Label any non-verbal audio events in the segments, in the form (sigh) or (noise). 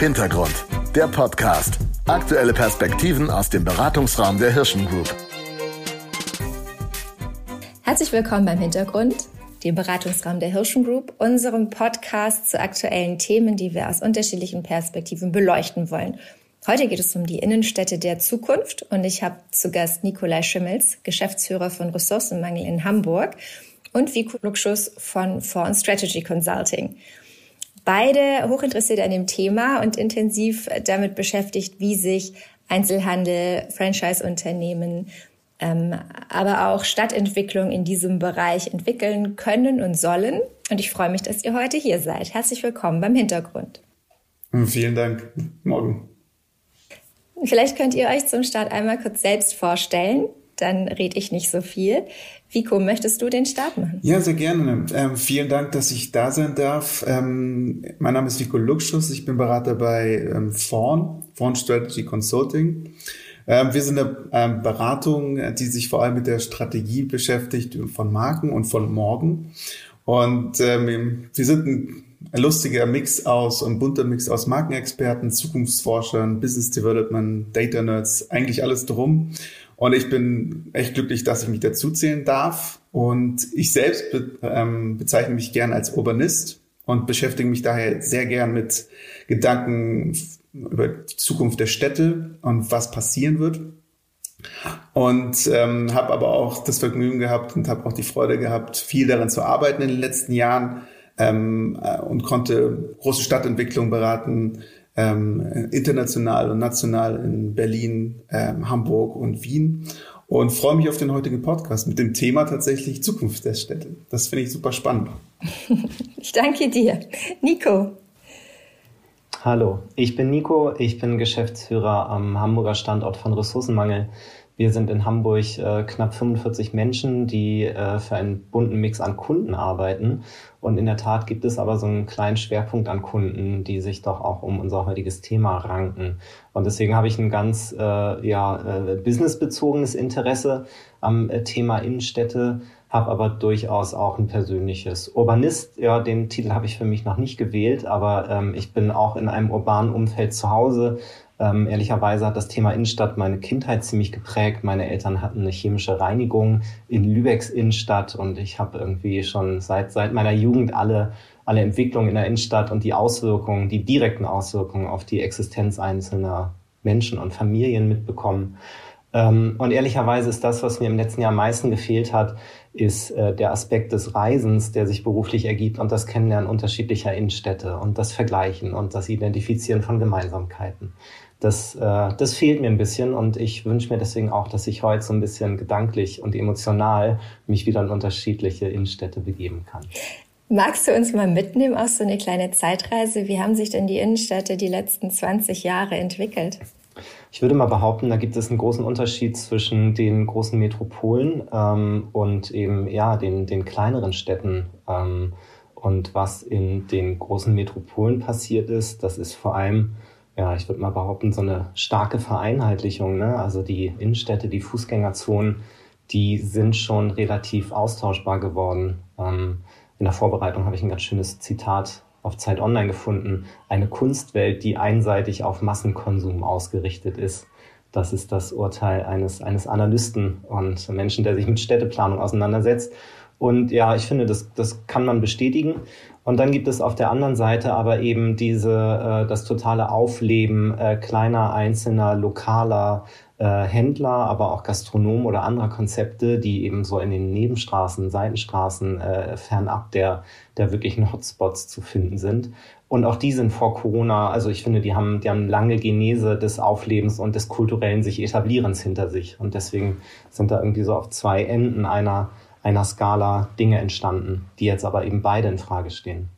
Hintergrund, der Podcast. Aktuelle Perspektiven aus dem Beratungsraum der Hirschen Group. Herzlich willkommen beim Hintergrund, dem Beratungsraum der Hirschen Group, unserem Podcast zu aktuellen Themen, die wir aus unterschiedlichen Perspektiven beleuchten wollen. Heute geht es um die Innenstädte der Zukunft und ich habe zu Gast Nikolai Schimmels, Geschäftsführer von Ressourcenmangel in Hamburg und Vico Luxus von Foreign Strategy Consulting. Beide hochinteressiert an dem Thema und intensiv damit beschäftigt, wie sich Einzelhandel, Franchise-Unternehmen, ähm, aber auch Stadtentwicklung in diesem Bereich entwickeln können und sollen. Und ich freue mich, dass ihr heute hier seid. Herzlich willkommen beim Hintergrund. Vielen Dank. Morgen. Vielleicht könnt ihr euch zum Start einmal kurz selbst vorstellen. Dann rede ich nicht so viel. Vico, möchtest du den Start machen? Ja, sehr gerne. Ähm, vielen Dank, dass ich da sein darf. Ähm, mein Name ist Vico Luxus. Ich bin Berater bei ähm, Fawn, Fawn Strategy Consulting. Ähm, wir sind eine ähm, Beratung, die sich vor allem mit der Strategie beschäftigt von Marken und von morgen. Und ähm, wir sind ein ein lustiger Mix aus, ein bunter Mix aus Markenexperten, Zukunftsforschern, Business Development, Data Nerds, eigentlich alles drum. Und ich bin echt glücklich, dass ich mich dazuzählen darf. Und ich selbst be ähm, bezeichne mich gern als Urbanist und beschäftige mich daher sehr gern mit Gedanken über die Zukunft der Städte und was passieren wird. Und ähm, habe aber auch das Vergnügen gehabt und habe auch die Freude gehabt, viel daran zu arbeiten in den letzten Jahren ähm, äh, und konnte große Stadtentwicklung beraten, ähm, international und national in Berlin, ähm, Hamburg und Wien und freue mich auf den heutigen Podcast mit dem Thema tatsächlich Zukunft der Städte. Das finde ich super spannend. (laughs) ich danke dir. Nico. Hallo, ich bin Nico, ich bin Geschäftsführer am Hamburger Standort von Ressourcenmangel. Wir sind in Hamburg äh, knapp 45 Menschen, die äh, für einen bunten Mix an Kunden arbeiten. Und in der Tat gibt es aber so einen kleinen Schwerpunkt an Kunden, die sich doch auch um unser heutiges Thema ranken. Und deswegen habe ich ein ganz äh, ja, äh, businessbezogenes Interesse am äh, Thema Innenstädte, habe aber durchaus auch ein persönliches. Urbanist, ja, den Titel habe ich für mich noch nicht gewählt, aber ähm, ich bin auch in einem urbanen Umfeld zu Hause, ähm, ehrlicherweise hat das Thema Innenstadt meine Kindheit ziemlich geprägt. Meine Eltern hatten eine chemische Reinigung in Lübecks Innenstadt und ich habe irgendwie schon seit, seit meiner Jugend alle, alle Entwicklungen in der Innenstadt und die Auswirkungen, die direkten Auswirkungen auf die Existenz einzelner Menschen und Familien mitbekommen. Ähm, und ehrlicherweise ist das, was mir im letzten Jahr am meisten gefehlt hat, ist äh, der Aspekt des Reisens, der sich beruflich ergibt und das Kennenlernen unterschiedlicher Innenstädte und das Vergleichen und das Identifizieren von Gemeinsamkeiten das, äh, das fehlt mir ein bisschen und ich wünsche mir deswegen auch, dass ich heute so ein bisschen gedanklich und emotional mich wieder in unterschiedliche Innenstädte begeben kann. Magst du uns mal mitnehmen aus so eine kleine Zeitreise? Wie haben sich denn die Innenstädte die letzten 20 Jahre entwickelt? Ich würde mal behaupten, da gibt es einen großen Unterschied zwischen den großen Metropolen ähm, und eben ja den, den kleineren Städten. Ähm, und was in den großen Metropolen passiert ist, das ist vor allem ja, ich würde mal behaupten, so eine starke Vereinheitlichung. Ne? Also die Innenstädte, die Fußgängerzonen, die sind schon relativ austauschbar geworden. Ähm, in der Vorbereitung habe ich ein ganz schönes Zitat auf Zeit Online gefunden. Eine Kunstwelt, die einseitig auf Massenkonsum ausgerichtet ist. Das ist das Urteil eines, eines Analysten und Menschen, der sich mit Städteplanung auseinandersetzt. Und ja, ich finde, das, das kann man bestätigen. Und dann gibt es auf der anderen Seite aber eben diese, äh, das totale Aufleben äh, kleiner, einzelner, lokaler äh, Händler, aber auch Gastronomen oder anderer Konzepte, die eben so in den Nebenstraßen, Seitenstraßen äh, fernab der, der wirklichen Hotspots zu finden sind. Und auch die sind vor Corona, also ich finde, die haben, die haben lange Genese des Auflebens und des kulturellen sich Etablierens hinter sich. Und deswegen sind da irgendwie so auf zwei Enden einer einer Skala Dinge entstanden, die jetzt aber eben beide in Frage stehen.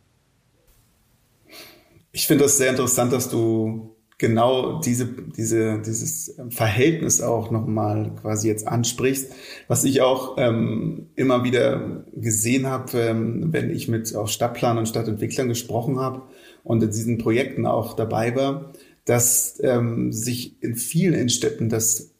Ich finde das sehr interessant, dass du genau diese, diese, dieses Verhältnis auch nochmal quasi jetzt ansprichst, was ich auch ähm, immer wieder gesehen habe, ähm, wenn ich mit auch Stadtplanern und Stadtentwicklern gesprochen habe und in diesen Projekten auch dabei war, dass ähm, sich in vielen Innenstädten das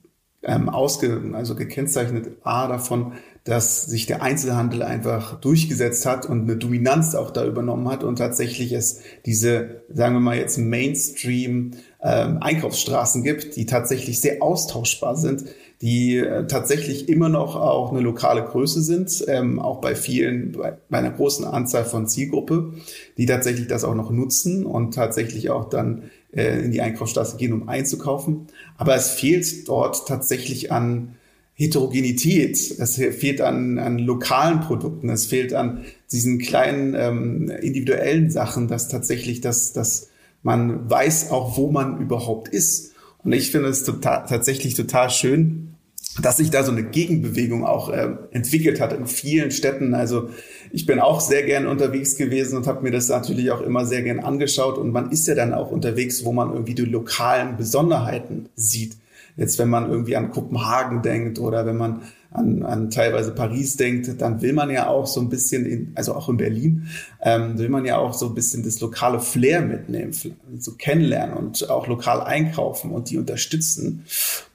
ähm, ausge, also gekennzeichnet A davon, dass sich der Einzelhandel einfach durchgesetzt hat und eine Dominanz auch da übernommen hat und tatsächlich es diese, sagen wir mal jetzt Mainstream ähm, Einkaufsstraßen gibt, die tatsächlich sehr austauschbar sind, die äh, tatsächlich immer noch auch eine lokale Größe sind, ähm, auch bei vielen, bei, bei einer großen Anzahl von Zielgruppe, die tatsächlich das auch noch nutzen und tatsächlich auch dann äh, in die Einkaufsstraße gehen, um einzukaufen. Aber es fehlt dort tatsächlich an Heterogenität, es fehlt an, an lokalen Produkten, es fehlt an diesen kleinen ähm, individuellen Sachen, dass tatsächlich das, dass man weiß auch, wo man überhaupt ist. Und ich finde es total, tatsächlich total schön, dass sich da so eine Gegenbewegung auch äh, entwickelt hat in vielen Städten. Also ich bin auch sehr gern unterwegs gewesen und habe mir das natürlich auch immer sehr gern angeschaut. Und man ist ja dann auch unterwegs, wo man irgendwie die lokalen Besonderheiten sieht. Jetzt, wenn man irgendwie an Kopenhagen denkt oder wenn man an, an teilweise Paris denkt, dann will man ja auch so ein bisschen, in, also auch in Berlin, ähm, will man ja auch so ein bisschen das lokale Flair mitnehmen, so kennenlernen und auch lokal einkaufen und die unterstützen.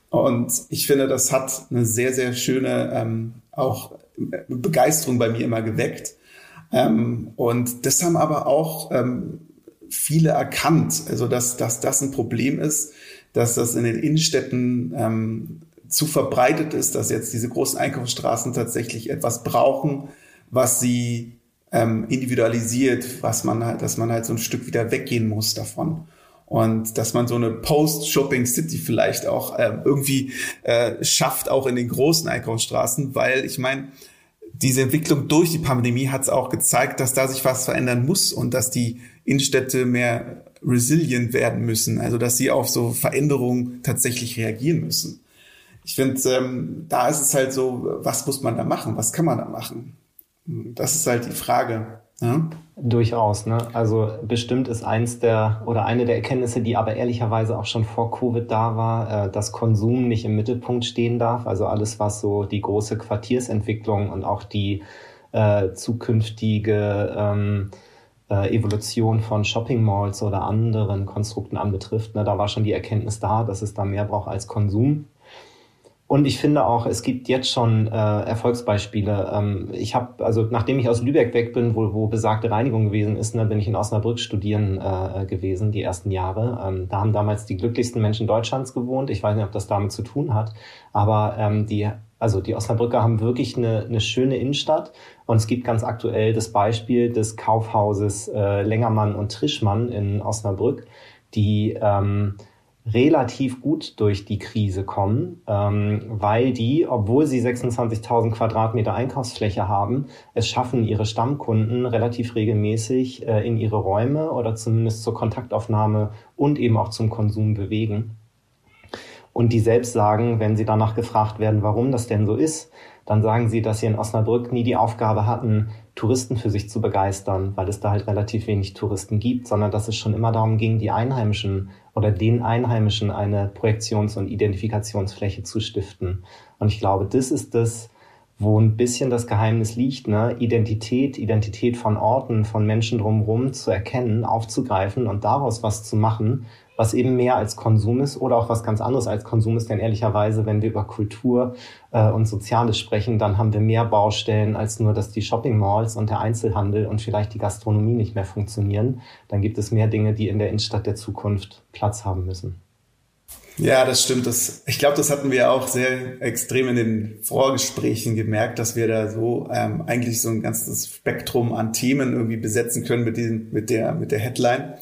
Und ich finde, das hat eine sehr, sehr schöne ähm, auch Begeisterung bei mir immer geweckt. Ähm, und das haben aber auch ähm, viele erkannt, also dass, dass das ein Problem ist, dass das in den Innenstädten ähm, zu verbreitet ist, dass jetzt diese großen Einkaufsstraßen tatsächlich etwas brauchen, was sie ähm, individualisiert, was man halt, dass man halt so ein Stück wieder weggehen muss davon. Und dass man so eine Post-Shopping-City vielleicht auch äh, irgendwie äh, schafft, auch in den großen Einkaufsstraßen, weil ich meine, diese Entwicklung durch die Pandemie hat es auch gezeigt, dass da sich was verändern muss und dass die Innenstädte mehr resilient werden müssen, also dass sie auf so Veränderungen tatsächlich reagieren müssen. Ich finde, ähm, da ist es halt so, was muss man da machen, was kann man da machen? Das ist halt die Frage. Ja? Durchaus, ne? Also bestimmt ist eins der oder eine der Erkenntnisse, die aber ehrlicherweise auch schon vor Covid da war, äh, dass Konsum nicht im Mittelpunkt stehen darf. Also alles, was so die große Quartiersentwicklung und auch die äh, zukünftige ähm, äh, Evolution von Shopping Malls oder anderen Konstrukten anbetrifft. Ne? Da war schon die Erkenntnis da, dass es da mehr braucht als Konsum. Und ich finde auch, es gibt jetzt schon äh, Erfolgsbeispiele. Ähm, ich habe, also nachdem ich aus Lübeck weg bin, wo, wo besagte Reinigung gewesen ist, ne, bin ich in Osnabrück studieren äh, gewesen, die ersten Jahre. Ähm, da haben damals die glücklichsten Menschen Deutschlands gewohnt. Ich weiß nicht, ob das damit zu tun hat, aber ähm, die, also die Osnabrücker haben wirklich eine, eine schöne Innenstadt. Und es gibt ganz aktuell das Beispiel des Kaufhauses äh, Längermann und Trischmann in Osnabrück, die ähm, relativ gut durch die Krise kommen, ähm, weil die, obwohl sie 26.000 Quadratmeter Einkaufsfläche haben, es schaffen, ihre Stammkunden relativ regelmäßig äh, in ihre Räume oder zumindest zur Kontaktaufnahme und eben auch zum Konsum bewegen. Und die selbst sagen, wenn sie danach gefragt werden, warum das denn so ist, dann sagen sie, dass sie in Osnabrück nie die Aufgabe hatten, Touristen für sich zu begeistern, weil es da halt relativ wenig Touristen gibt, sondern dass es schon immer darum ging, die Einheimischen oder den Einheimischen eine Projektions- und Identifikationsfläche zu stiften. Und ich glaube, das ist das, wo ein bisschen das Geheimnis liegt, ne? Identität, Identität von Orten, von Menschen drumherum zu erkennen, aufzugreifen und daraus was zu machen, was eben mehr als Konsum ist oder auch was ganz anderes als Konsum ist. Denn ehrlicherweise, wenn wir über Kultur äh, und Soziales sprechen, dann haben wir mehr Baustellen als nur, dass die Shopping Malls und der Einzelhandel und vielleicht die Gastronomie nicht mehr funktionieren. Dann gibt es mehr Dinge, die in der Innenstadt der Zukunft Platz haben müssen. Ja, das stimmt. Das, ich glaube, das hatten wir auch sehr extrem in den Vorgesprächen gemerkt, dass wir da so ähm, eigentlich so ein ganzes Spektrum an Themen irgendwie besetzen können mit, diesem, mit, der, mit der Headline.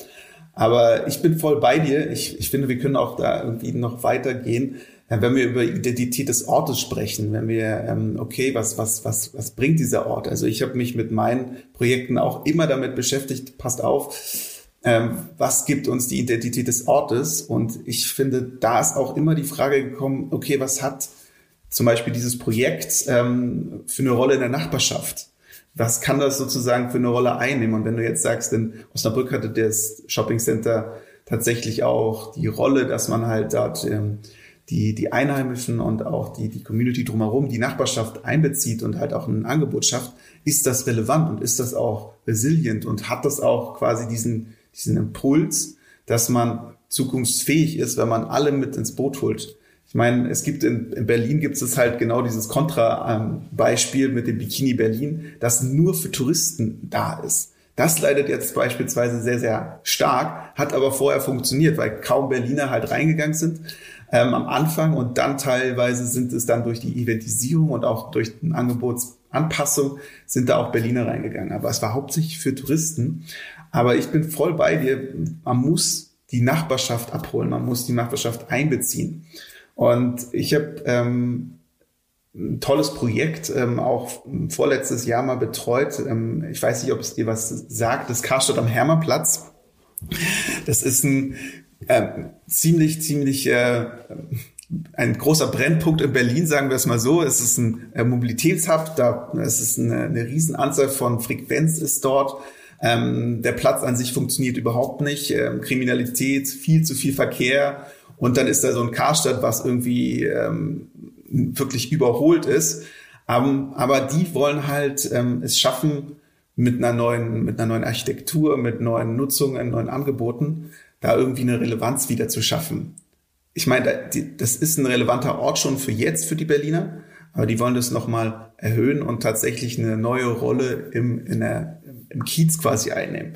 Aber ich bin voll bei dir. Ich, ich finde, wir können auch da irgendwie noch weitergehen. Wenn wir über Identität des Ortes sprechen, wenn wir, ähm, okay, was, was, was, was bringt dieser Ort? Also ich habe mich mit meinen Projekten auch immer damit beschäftigt, passt auf, ähm, was gibt uns die Identität des Ortes? Und ich finde, da ist auch immer die Frage gekommen, okay, was hat zum Beispiel dieses Projekt ähm, für eine Rolle in der Nachbarschaft? Was kann das sozusagen für eine Rolle einnehmen? Und wenn du jetzt sagst, in Osnabrück hatte das Shopping Center tatsächlich auch die Rolle, dass man halt dort ähm, die, die Einheimischen und auch die, die Community drumherum, die Nachbarschaft einbezieht und halt auch ein Angebot schafft, ist das relevant und ist das auch resilient und hat das auch quasi diesen, diesen Impuls, dass man zukunftsfähig ist, wenn man alle mit ins Boot holt. Ich meine, es gibt in, in Berlin gibt es halt genau dieses Kontra-Beispiel mit dem Bikini Berlin, das nur für Touristen da ist. Das leidet jetzt beispielsweise sehr, sehr stark, hat aber vorher funktioniert, weil kaum Berliner halt reingegangen sind ähm, am Anfang und dann teilweise sind es dann durch die Eventisierung und auch durch den Angebotsanpassung sind da auch Berliner reingegangen. Aber es war hauptsächlich für Touristen. Aber ich bin voll bei dir. Man muss die Nachbarschaft abholen, man muss die Nachbarschaft einbeziehen. Und ich habe ähm, ein tolles Projekt ähm, auch vorletztes Jahr mal betreut. Ähm, ich weiß nicht, ob es dir was sagt, das Karstadt am Hermannplatz. Das ist ein äh, ziemlich, ziemlich äh, ein großer Brennpunkt in Berlin, sagen wir es mal so. Es ist ein äh, Mobilitätshub, da es ist eine, eine Riesenanzahl von Frequenz ist dort. Ähm, der Platz an sich funktioniert überhaupt nicht. Ähm, Kriminalität, viel zu viel Verkehr. Und dann ist da so ein Karstadt, was irgendwie ähm, wirklich überholt ist. Um, aber die wollen halt ähm, es schaffen, mit einer neuen, mit einer neuen Architektur, mit neuen Nutzungen, neuen Angeboten, da irgendwie eine Relevanz wieder zu schaffen. Ich meine, das ist ein relevanter Ort schon für jetzt, für die Berliner, aber die wollen das nochmal erhöhen und tatsächlich eine neue Rolle im, in der, im Kiez quasi einnehmen.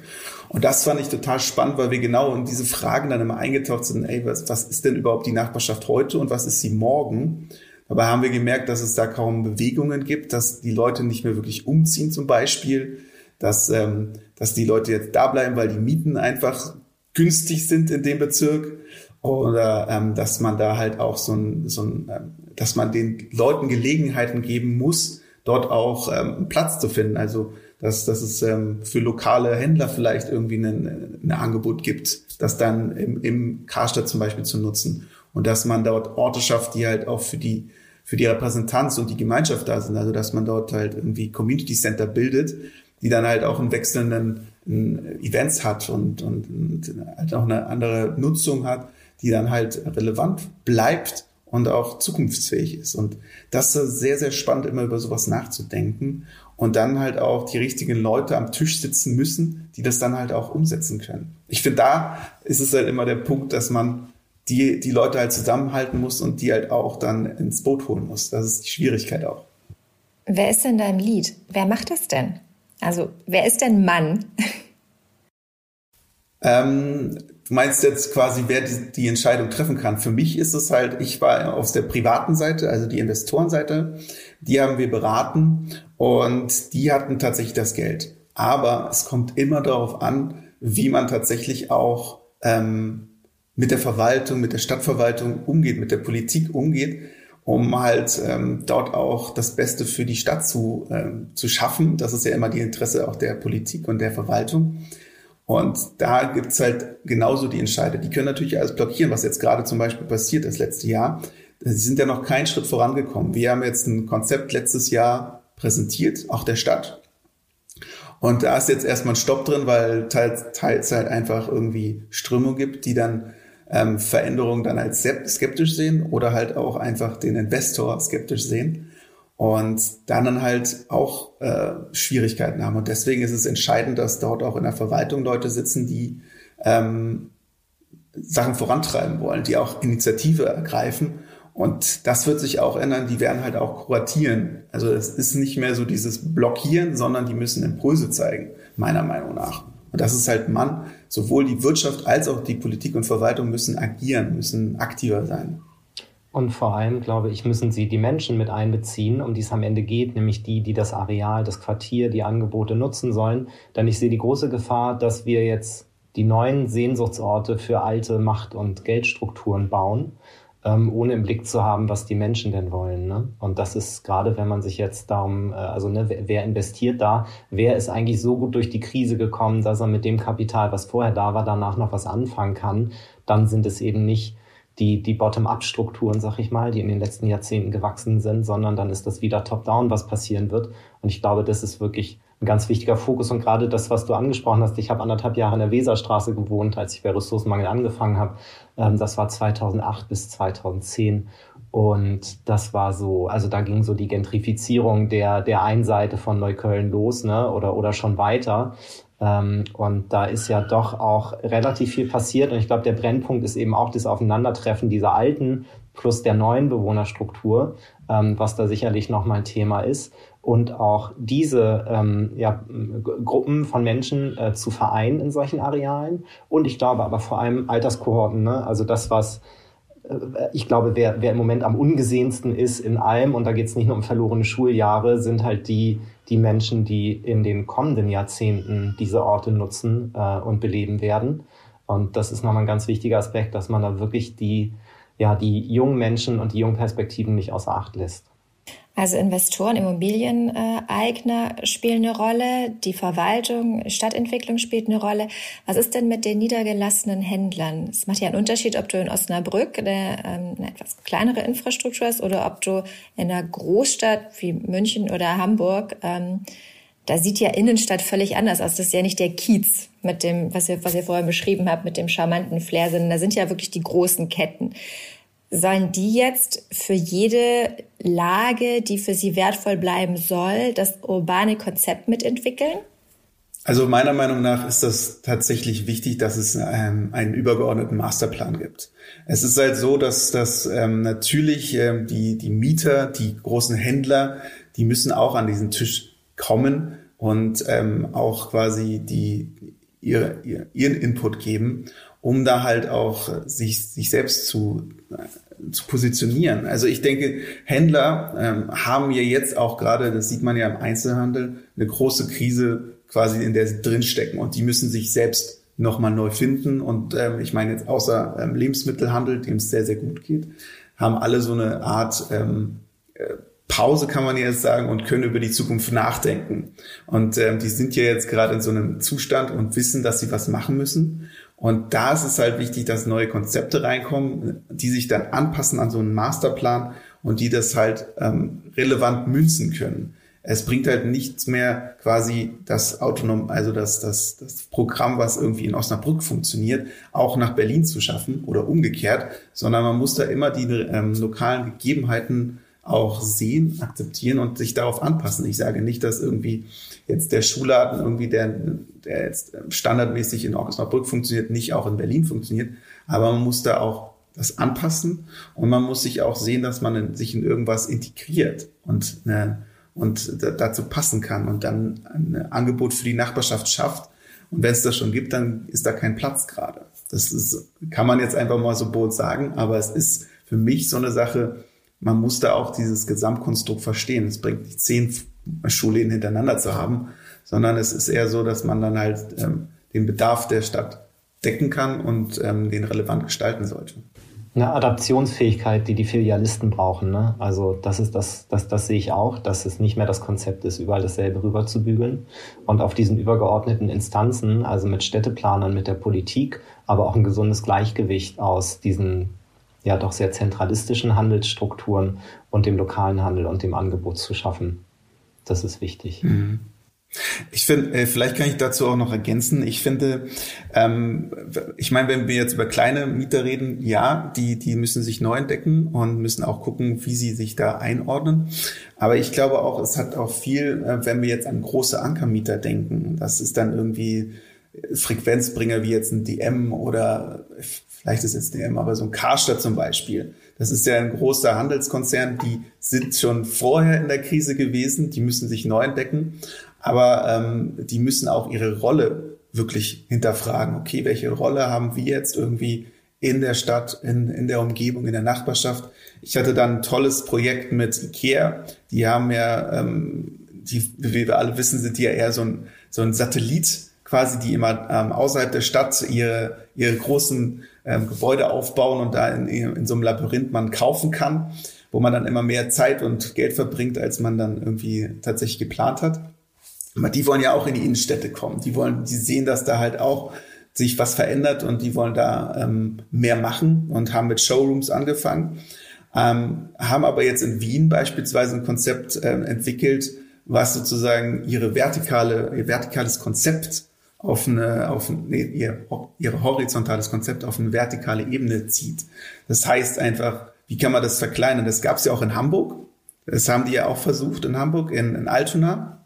Und das fand ich total spannend, weil wir genau in diese Fragen dann immer eingetaucht sind, ey, was, was ist denn überhaupt die Nachbarschaft heute und was ist sie morgen? Dabei haben wir gemerkt, dass es da kaum Bewegungen gibt, dass die Leute nicht mehr wirklich umziehen zum Beispiel, dass, ähm, dass die Leute jetzt da bleiben, weil die Mieten einfach günstig sind in dem Bezirk oder ähm, dass man da halt auch so ein, so ein ähm, dass man den Leuten Gelegenheiten geben muss, dort auch ähm, Platz zu finden. Also dass, dass es ähm, für lokale Händler vielleicht irgendwie ein, ein Angebot gibt, das dann im, im Karstadt zum Beispiel zu nutzen und dass man dort Orte schafft, die halt auch für die für die Repräsentanz und die Gemeinschaft da sind. Also dass man dort halt irgendwie Community Center bildet, die dann halt auch in wechselnden Events hat und, und, und halt auch eine andere Nutzung hat, die dann halt relevant bleibt und auch zukunftsfähig ist. Und das ist sehr, sehr spannend, immer über sowas nachzudenken und dann halt auch die richtigen Leute am Tisch sitzen müssen, die das dann halt auch umsetzen können. Ich finde, da ist es halt immer der Punkt, dass man die, die Leute halt zusammenhalten muss und die halt auch dann ins Boot holen muss. Das ist die Schwierigkeit auch. Wer ist denn da im Lied? Wer macht das denn? Also, wer ist denn Mann? (laughs) Ähm, du meinst jetzt quasi, wer die, die, Entscheidung treffen kann. Für mich ist es halt, ich war aus der privaten Seite, also die Investorenseite, die haben wir beraten und die hatten tatsächlich das Geld. Aber es kommt immer darauf an, wie man tatsächlich auch ähm, mit der Verwaltung, mit der Stadtverwaltung umgeht, mit der Politik umgeht um halt ähm, dort auch das Beste für die Stadt zu, ähm, zu schaffen. Das ist ja immer die Interesse auch der Politik und der Verwaltung. Und da gibt's halt genauso die Entscheider. Die können natürlich alles blockieren, was jetzt gerade zum Beispiel passiert das letzte Jahr. Sie sind ja noch keinen Schritt vorangekommen. Wir haben jetzt ein Konzept letztes Jahr präsentiert, auch der Stadt. Und da ist jetzt erstmal ein Stopp drin, weil teils, teils halt einfach irgendwie Strömung gibt, die dann ähm, Veränderungen dann als skeptisch sehen oder halt auch einfach den Investor skeptisch sehen und dann, dann halt auch äh, Schwierigkeiten haben. Und deswegen ist es entscheidend, dass dort auch in der Verwaltung Leute sitzen, die ähm, Sachen vorantreiben wollen, die auch Initiative ergreifen. Und das wird sich auch ändern. Die werden halt auch kuratieren. Also es ist nicht mehr so dieses Blockieren, sondern die müssen Impulse zeigen, meiner Meinung nach. Und das ist halt Mann. Sowohl die Wirtschaft als auch die Politik und Verwaltung müssen agieren, müssen aktiver sein. Und vor allem, glaube ich, müssen sie die Menschen mit einbeziehen, um die es am Ende geht, nämlich die, die das Areal, das Quartier, die Angebote nutzen sollen. Denn ich sehe die große Gefahr, dass wir jetzt die neuen Sehnsuchtsorte für alte Macht- und Geldstrukturen bauen ähm, ohne im Blick zu haben, was die Menschen denn wollen. Ne? Und das ist gerade, wenn man sich jetzt darum, äh, also ne, wer, wer investiert da, wer ist eigentlich so gut durch die Krise gekommen, dass er mit dem Kapital, was vorher da war, danach noch was anfangen kann, dann sind es eben nicht die, die Bottom-up-Strukturen, sag ich mal, die in den letzten Jahrzehnten gewachsen sind, sondern dann ist das wieder top-down, was passieren wird. Und ich glaube, das ist wirklich ein ganz wichtiger Fokus. Und gerade das, was du angesprochen hast, ich habe anderthalb Jahre in der Weserstraße gewohnt, als ich bei Ressourcenmangel angefangen habe. Ähm, das war 2008 bis 2010. Und das war so, also da ging so die Gentrifizierung der, der einen Seite von Neukölln los, ne, oder, oder schon weiter. Ähm, und da ist ja doch auch relativ viel passiert. Und ich glaube, der Brennpunkt ist eben auch das Aufeinandertreffen dieser alten plus der neuen Bewohnerstruktur, ähm, was da sicherlich nochmal ein Thema ist. Und auch diese ähm, ja, Gruppen von Menschen äh, zu vereinen in solchen Arealen. Und ich glaube aber vor allem Alterskohorten, ne? also das, was äh, ich glaube, wer, wer im Moment am ungesehensten ist in allem, und da geht es nicht nur um verlorene Schuljahre, sind halt die, die Menschen, die in den kommenden Jahrzehnten diese Orte nutzen äh, und beleben werden. Und das ist nochmal ein ganz wichtiger Aspekt, dass man da wirklich die, ja, die jungen Menschen und die jungen Perspektiven nicht außer Acht lässt. Also Investoren, Immobilieneigner spielen eine Rolle, die Verwaltung, Stadtentwicklung spielt eine Rolle. Was ist denn mit den niedergelassenen Händlern? Es macht ja einen Unterschied, ob du in Osnabrück eine, ähm, eine etwas kleinere Infrastruktur hast oder ob du in einer Großstadt wie München oder Hamburg ähm, da sieht ja Innenstadt völlig anders aus. Das ist ja nicht der Kiez mit dem, was ihr, was ihr vorher beschrieben habt, mit dem charmanten Flair, sondern da sind ja wirklich die großen Ketten sollen die jetzt für jede Lage, die für sie wertvoll bleiben soll, das urbane Konzept mitentwickeln? Also meiner Meinung nach ist das tatsächlich wichtig, dass es ähm, einen übergeordneten Masterplan gibt. Es ist halt so, dass, dass ähm, natürlich ähm, die, die Mieter, die großen Händler, die müssen auch an diesen Tisch kommen und ähm, auch quasi die, ihr, ihr, ihren Input geben um da halt auch sich, sich selbst zu, äh, zu positionieren. Also ich denke, Händler ähm, haben ja jetzt auch gerade, das sieht man ja im Einzelhandel, eine große Krise quasi, in der sie drinstecken und die müssen sich selbst nochmal neu finden. Und ähm, ich meine jetzt außer ähm, Lebensmittelhandel, dem es sehr, sehr gut geht, haben alle so eine Art ähm, äh, Pause, kann man jetzt sagen, und können über die Zukunft nachdenken. Und ähm, die sind ja jetzt gerade in so einem Zustand und wissen, dass sie was machen müssen. Und da ist es halt wichtig, dass neue Konzepte reinkommen, die sich dann anpassen an so einen Masterplan und die das halt ähm, relevant münzen können. Es bringt halt nichts mehr quasi das autonom, also das, das, das Programm, was irgendwie in Osnabrück funktioniert, auch nach Berlin zu schaffen oder umgekehrt, sondern man muss da immer die ähm, lokalen Gegebenheiten auch sehen, akzeptieren und sich darauf anpassen. Ich sage nicht, dass irgendwie jetzt der Schulladen irgendwie, der, der jetzt standardmäßig in Osnabrück funktioniert, nicht auch in Berlin funktioniert. Aber man muss da auch das anpassen und man muss sich auch sehen, dass man in, sich in irgendwas integriert und, äh, und dazu passen kann und dann ein Angebot für die Nachbarschaft schafft. Und wenn es das schon gibt, dann ist da kein Platz gerade. Das ist, kann man jetzt einfach mal so bold sagen, aber es ist für mich so eine Sache, man muss da auch dieses Gesamtkonstrukt verstehen. Es bringt nicht zehn Schulen hintereinander zu haben, sondern es ist eher so, dass man dann halt ähm, den Bedarf der Stadt decken kann und ähm, den relevant gestalten sollte. Eine Adaptionsfähigkeit, die die Filialisten brauchen. Ne? Also das ist das, das, das sehe ich auch, dass es nicht mehr das Konzept ist, überall dasselbe rüberzubügeln. Und auf diesen übergeordneten Instanzen, also mit Städteplanern, mit der Politik, aber auch ein gesundes Gleichgewicht aus diesen ja doch sehr zentralistischen Handelsstrukturen und dem lokalen Handel und dem Angebot zu schaffen. Das ist wichtig. Mhm. Ich finde, äh, vielleicht kann ich dazu auch noch ergänzen. Ich finde, ähm, ich meine, wenn wir jetzt über kleine Mieter reden, ja, die, die müssen sich neu entdecken und müssen auch gucken, wie sie sich da einordnen. Aber ich glaube auch, es hat auch viel, äh, wenn wir jetzt an große Ankermieter denken, das ist dann irgendwie Frequenzbringer wie jetzt ein DM oder vielleicht ist jetzt DM, aber so ein Karstadt zum Beispiel. Das ist ja ein großer Handelskonzern, die sind schon vorher in der Krise gewesen, die müssen sich neu entdecken, aber ähm, die müssen auch ihre Rolle wirklich hinterfragen. Okay, welche Rolle haben wir jetzt irgendwie in der Stadt, in, in der Umgebung, in der Nachbarschaft? Ich hatte dann ein tolles Projekt mit Ikea. Die haben ja, ähm, die, wie wir alle wissen, sind die ja eher so ein, so ein Satellit quasi, die immer ähm, außerhalb der Stadt ihre, ihre großen ähm, Gebäude aufbauen und da in, in so einem Labyrinth man kaufen kann, wo man dann immer mehr Zeit und Geld verbringt, als man dann irgendwie tatsächlich geplant hat. Aber die wollen ja auch in die Innenstädte kommen. Die wollen, die sehen, dass da halt auch sich was verändert und die wollen da ähm, mehr machen und haben mit Showrooms angefangen, ähm, haben aber jetzt in Wien beispielsweise ein Konzept äh, entwickelt, was sozusagen ihre vertikale, ihr vertikales Konzept auf eine, auf nee, ihr, ihr horizontales Konzept auf eine vertikale Ebene zieht. Das heißt einfach, wie kann man das verkleinern? Das gab es ja auch in Hamburg. Das haben die ja auch versucht in Hamburg, in, in Altona.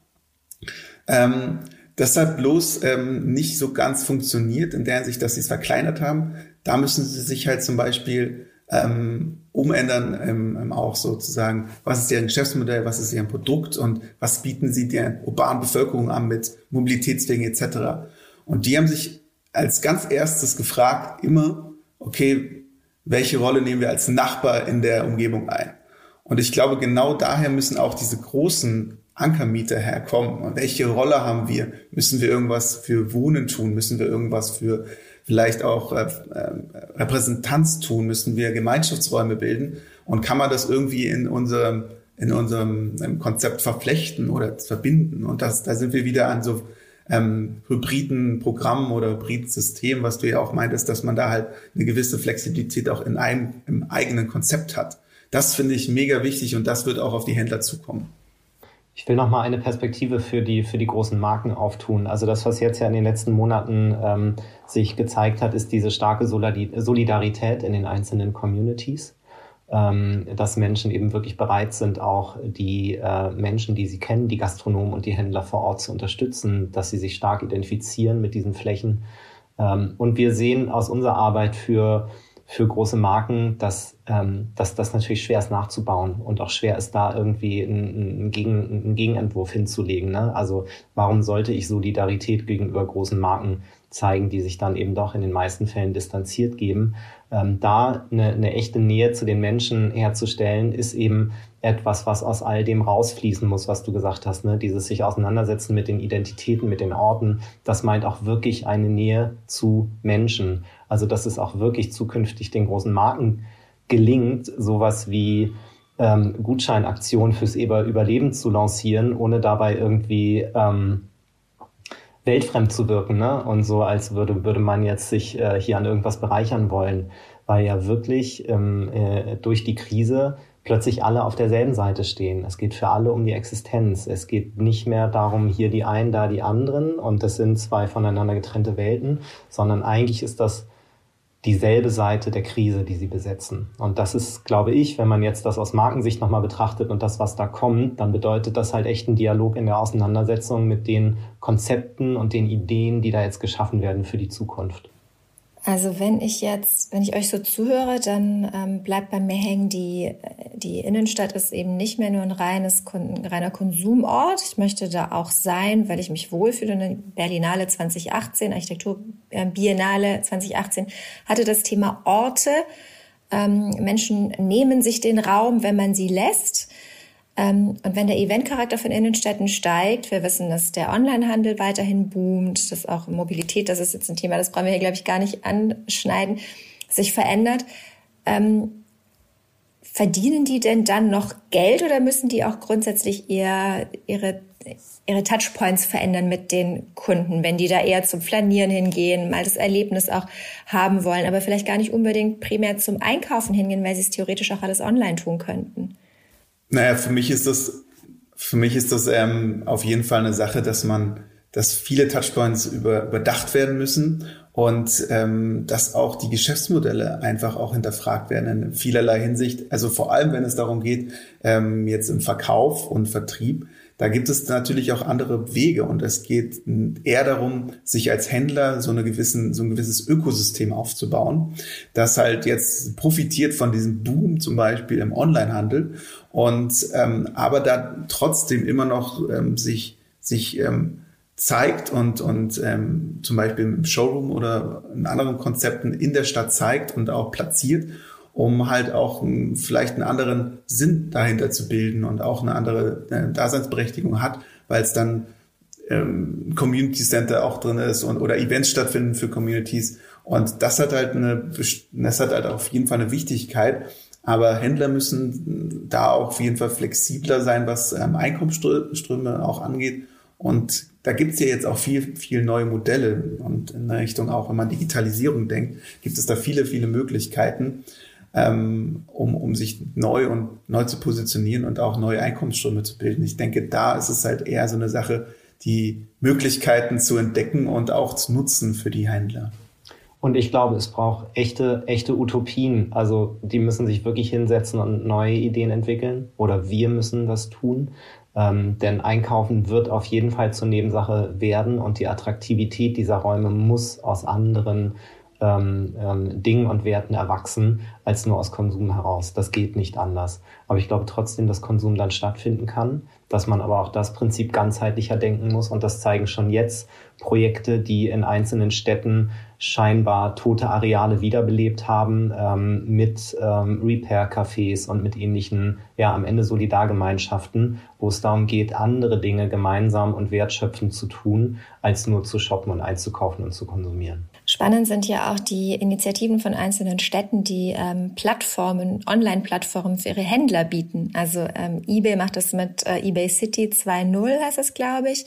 Ähm, Das hat bloß ähm, nicht so ganz funktioniert, in der Hinsicht, dass sie es verkleinert haben. Da müssen sie sich halt zum Beispiel ähm, umändern, ähm, ähm, auch sozusagen, was ist deren Geschäftsmodell, was ist ihr Produkt und was bieten sie der urbanen Bevölkerung an mit Mobilitätswegen etc. Und die haben sich als ganz erstes gefragt, immer, okay, welche Rolle nehmen wir als Nachbar in der Umgebung ein? Und ich glaube, genau daher müssen auch diese großen Ankermieter herkommen. Und welche Rolle haben wir? Müssen wir irgendwas für Wohnen tun? Müssen wir irgendwas für vielleicht auch äh, äh, Repräsentanz tun? Müssen wir Gemeinschaftsräume bilden? Und kann man das irgendwie in unserem, in unserem ähm, Konzept verflechten oder verbinden? Und das, da sind wir wieder an so ähm, hybriden Programmen oder hybriden Systemen, was du ja auch meintest, dass man da halt eine gewisse Flexibilität auch in einem im eigenen Konzept hat. Das finde ich mega wichtig und das wird auch auf die Händler zukommen. Ich will noch mal eine Perspektive für die, für die großen Marken auftun. Also das, was jetzt ja in den letzten Monaten ähm, sich gezeigt hat, ist diese starke Solidarität in den einzelnen Communities, ähm, dass Menschen eben wirklich bereit sind, auch die äh, Menschen, die sie kennen, die Gastronomen und die Händler vor Ort zu unterstützen, dass sie sich stark identifizieren mit diesen Flächen. Ähm, und wir sehen aus unserer Arbeit für für große Marken, dass, ähm, dass das natürlich schwer ist nachzubauen und auch schwer ist, da irgendwie einen, Gegen, einen Gegenentwurf hinzulegen. Ne? Also warum sollte ich Solidarität gegenüber großen Marken zeigen, die sich dann eben doch in den meisten Fällen distanziert geben? Ähm, da eine, eine echte Nähe zu den Menschen herzustellen, ist eben etwas, was aus all dem rausfließen muss, was du gesagt hast, ne? dieses sich auseinandersetzen mit den Identitäten, mit den Orten, das meint auch wirklich eine Nähe zu Menschen. Also dass es auch wirklich zukünftig den großen Marken gelingt, sowas wie ähm, Gutscheinaktionen fürs Überleben zu lancieren, ohne dabei irgendwie ähm, weltfremd zu wirken, ne? Und so, als würde, würde man jetzt sich äh, hier an irgendwas bereichern wollen, weil ja wirklich ähm, äh, durch die Krise plötzlich alle auf derselben Seite stehen. Es geht für alle um die Existenz. Es geht nicht mehr darum, hier die einen, da die anderen und das sind zwei voneinander getrennte Welten, sondern eigentlich ist das dieselbe Seite der Krise, die sie besetzen. Und das ist, glaube ich, wenn man jetzt das aus Markensicht nochmal betrachtet und das, was da kommt, dann bedeutet das halt echt ein Dialog in der Auseinandersetzung mit den Konzepten und den Ideen, die da jetzt geschaffen werden für die Zukunft. Also wenn ich jetzt, wenn ich euch so zuhöre, dann ähm, bleibt bei mir hängen, die, die Innenstadt ist eben nicht mehr nur ein reines, ein reiner Konsumort. Ich möchte da auch sein, weil ich mich wohlfühle. Eine Berlinale 2018, Architektur äh, Biennale 2018 hatte das Thema Orte. Ähm, Menschen nehmen sich den Raum, wenn man sie lässt. Ähm, und wenn der Eventcharakter von Innenstädten steigt, wir wissen, dass der Onlinehandel weiterhin boomt, dass auch Mobilität, das ist jetzt ein Thema, das brauchen wir hier, glaube ich, gar nicht anschneiden, sich verändert. Ähm, verdienen die denn dann noch Geld oder müssen die auch grundsätzlich eher ihre, ihre Touchpoints verändern mit den Kunden, wenn die da eher zum Flanieren hingehen, mal das Erlebnis auch haben wollen, aber vielleicht gar nicht unbedingt primär zum Einkaufen hingehen, weil sie es theoretisch auch alles online tun könnten? Naja, für mich ist das, für mich ist das ähm, auf jeden Fall eine Sache, dass man, dass viele Touchpoints über, überdacht werden müssen und ähm, dass auch die Geschäftsmodelle einfach auch hinterfragt werden in vielerlei Hinsicht. Also vor allem, wenn es darum geht, ähm, jetzt im Verkauf und Vertrieb, da gibt es natürlich auch andere Wege und es geht eher darum, sich als Händler so, eine gewissen, so ein gewisses Ökosystem aufzubauen, das halt jetzt profitiert von diesem Boom zum Beispiel im Onlinehandel und ähm, aber da trotzdem immer noch ähm, sich, sich ähm, zeigt und, und ähm, zum Beispiel im Showroom oder in anderen Konzepten in der Stadt zeigt und auch platziert um halt auch um, vielleicht einen anderen Sinn dahinter zu bilden und auch eine andere äh, Daseinsberechtigung hat, weil es dann ähm, Community Center auch drin ist und oder Events stattfinden für Communities und das hat halt eine das hat halt auf jeden Fall eine Wichtigkeit aber Händler müssen da auch auf jeden Fall flexibler sein, was ähm, Einkommensströme auch angeht. Und da gibt's ja jetzt auch viel, viel neue Modelle. Und in der Richtung auch, wenn man Digitalisierung denkt, gibt es da viele, viele Möglichkeiten ähm, um, um sich neu und neu zu positionieren und auch neue Einkommensströme zu bilden. Ich denke, da ist es halt eher so eine Sache, die Möglichkeiten zu entdecken und auch zu nutzen für die Händler. Und ich glaube, es braucht echte, echte Utopien. Also die müssen sich wirklich hinsetzen und neue Ideen entwickeln. Oder wir müssen das tun. Ähm, denn Einkaufen wird auf jeden Fall zur Nebensache werden und die Attraktivität dieser Räume muss aus anderen ähm, ähm, Dingen und Werten erwachsen als nur aus Konsum heraus. Das geht nicht anders. Aber ich glaube trotzdem, dass Konsum dann stattfinden kann, dass man aber auch das Prinzip ganzheitlicher denken muss und das zeigen schon jetzt Projekte, die in einzelnen Städten scheinbar tote Areale wiederbelebt haben ähm, mit ähm, Repair-Cafés und mit ähnlichen, ja, am Ende Solidargemeinschaften, wo es darum geht, andere Dinge gemeinsam und wertschöpfend zu tun, als nur zu shoppen und einzukaufen und zu konsumieren. Spannend sind ja auch die Initiativen von einzelnen Städten, die ähm, Plattformen, Online-Plattformen für ihre Händler bieten. Also ähm, eBay macht das mit äh, eBay City 2.0, heißt es, glaube ich.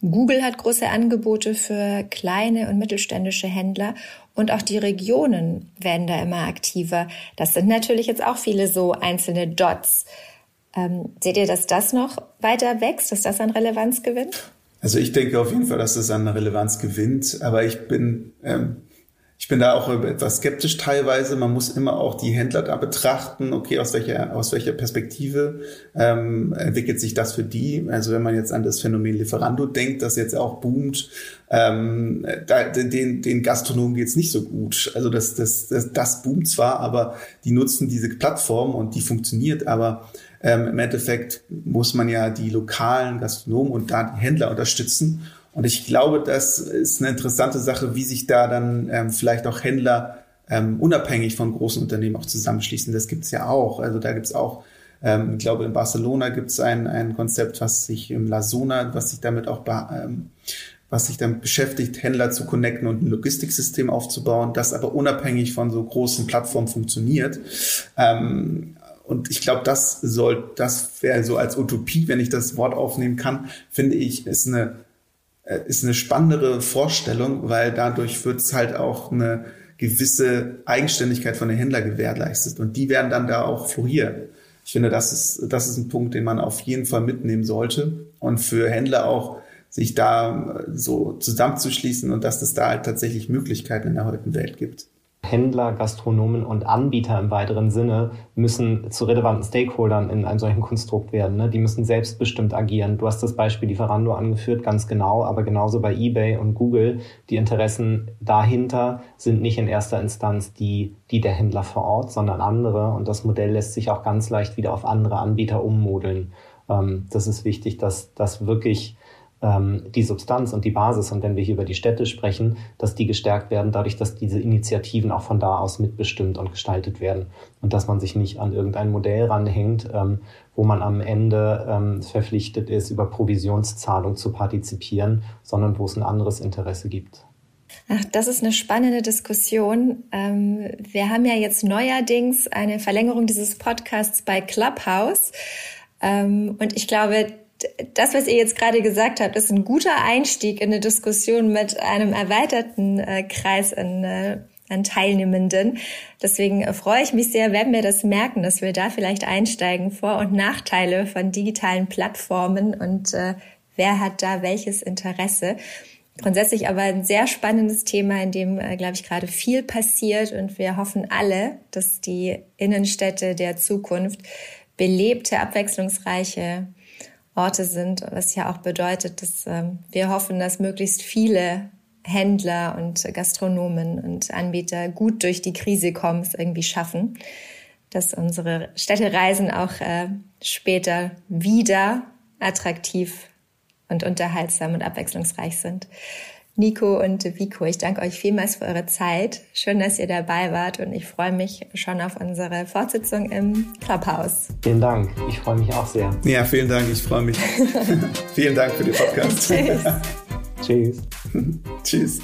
Google hat große Angebote für kleine und mittelständische Händler und auch die Regionen werden da immer aktiver. Das sind natürlich jetzt auch viele so einzelne Dots. Ähm, seht ihr, dass das noch weiter wächst, dass das an Relevanz gewinnt? Also ich denke auf jeden Fall, dass es an Relevanz gewinnt, aber ich bin ähm, ich bin da auch etwas skeptisch teilweise. Man muss immer auch die Händler da betrachten. Okay, aus welcher, aus welcher Perspektive ähm, entwickelt sich das für die? Also wenn man jetzt an das Phänomen Lieferando denkt, das jetzt auch boomt, ähm, da, den, den Gastronomen geht's nicht so gut. Also das, das, das, das boomt zwar, aber die nutzen diese Plattform und die funktioniert, aber ähm, im Endeffekt muss man ja die lokalen Gastronomen und da die Händler unterstützen. Und ich glaube, das ist eine interessante Sache, wie sich da dann ähm, vielleicht auch Händler ähm, unabhängig von großen Unternehmen auch zusammenschließen. Das gibt's ja auch. Also da gibt's auch, ähm, ich glaube, in Barcelona gibt's ein, ein Konzept, was sich im Lasona, was sich damit auch ähm, was sich damit beschäftigt, Händler zu connecten und ein Logistiksystem aufzubauen, das aber unabhängig von so großen Plattformen funktioniert. Ähm, und ich glaube, das soll, das wäre so als Utopie, wenn ich das Wort aufnehmen kann, finde ich, ist eine äh, ist eine spannendere Vorstellung, weil dadurch wird es halt auch eine gewisse Eigenständigkeit von den Händlern gewährleistet und die werden dann da auch florieren. Ich finde, das ist, das ist ein Punkt, den man auf jeden Fall mitnehmen sollte und für Händler auch sich da äh, so zusammenzuschließen und dass es da halt tatsächlich Möglichkeiten in der heutigen Welt gibt. Händler, Gastronomen und Anbieter im weiteren Sinne müssen zu relevanten Stakeholdern in einem solchen Konstrukt werden. Ne? Die müssen selbstbestimmt agieren. Du hast das Beispiel Lieferando angeführt, ganz genau, aber genauso bei eBay und Google. Die Interessen dahinter sind nicht in erster Instanz die, die der Händler vor Ort, sondern andere. Und das Modell lässt sich auch ganz leicht wieder auf andere Anbieter ummodeln. Ähm, das ist wichtig, dass das wirklich die Substanz und die Basis, und wenn wir hier über die Städte sprechen, dass die gestärkt werden, dadurch, dass diese Initiativen auch von da aus mitbestimmt und gestaltet werden und dass man sich nicht an irgendein Modell ranhängt, ähm, wo man am Ende ähm, verpflichtet ist, über Provisionszahlung zu partizipieren, sondern wo es ein anderes Interesse gibt. Ach, das ist eine spannende Diskussion. Ähm, wir haben ja jetzt neuerdings eine Verlängerung dieses Podcasts bei Clubhouse. Ähm, und ich glaube, das, was ihr jetzt gerade gesagt habt, ist ein guter Einstieg in eine Diskussion mit einem erweiterten äh, Kreis an, äh, an Teilnehmenden. Deswegen äh, freue ich mich sehr, wenn wir das merken, dass wir da vielleicht einsteigen, Vor- und Nachteile von digitalen Plattformen und äh, wer hat da welches Interesse. Grundsätzlich aber ein sehr spannendes Thema, in dem, äh, glaube ich, gerade viel passiert und wir hoffen alle, dass die Innenstädte der Zukunft belebte, abwechslungsreiche Orte sind, was ja auch bedeutet, dass ähm, wir hoffen, dass möglichst viele Händler und Gastronomen und Anbieter gut durch die Krise kommen, es irgendwie schaffen, dass unsere Städtereisen auch äh, später wieder attraktiv und unterhaltsam und abwechslungsreich sind. Nico und Vico, ich danke euch vielmals für eure Zeit. Schön, dass ihr dabei wart und ich freue mich schon auf unsere Fortsetzung im Clubhouse. Vielen Dank. Ich freue mich auch sehr. Ja, vielen Dank. Ich freue mich. (laughs) vielen Dank für den Podcast. Tschüss. Tschüss. (laughs) Tschüss.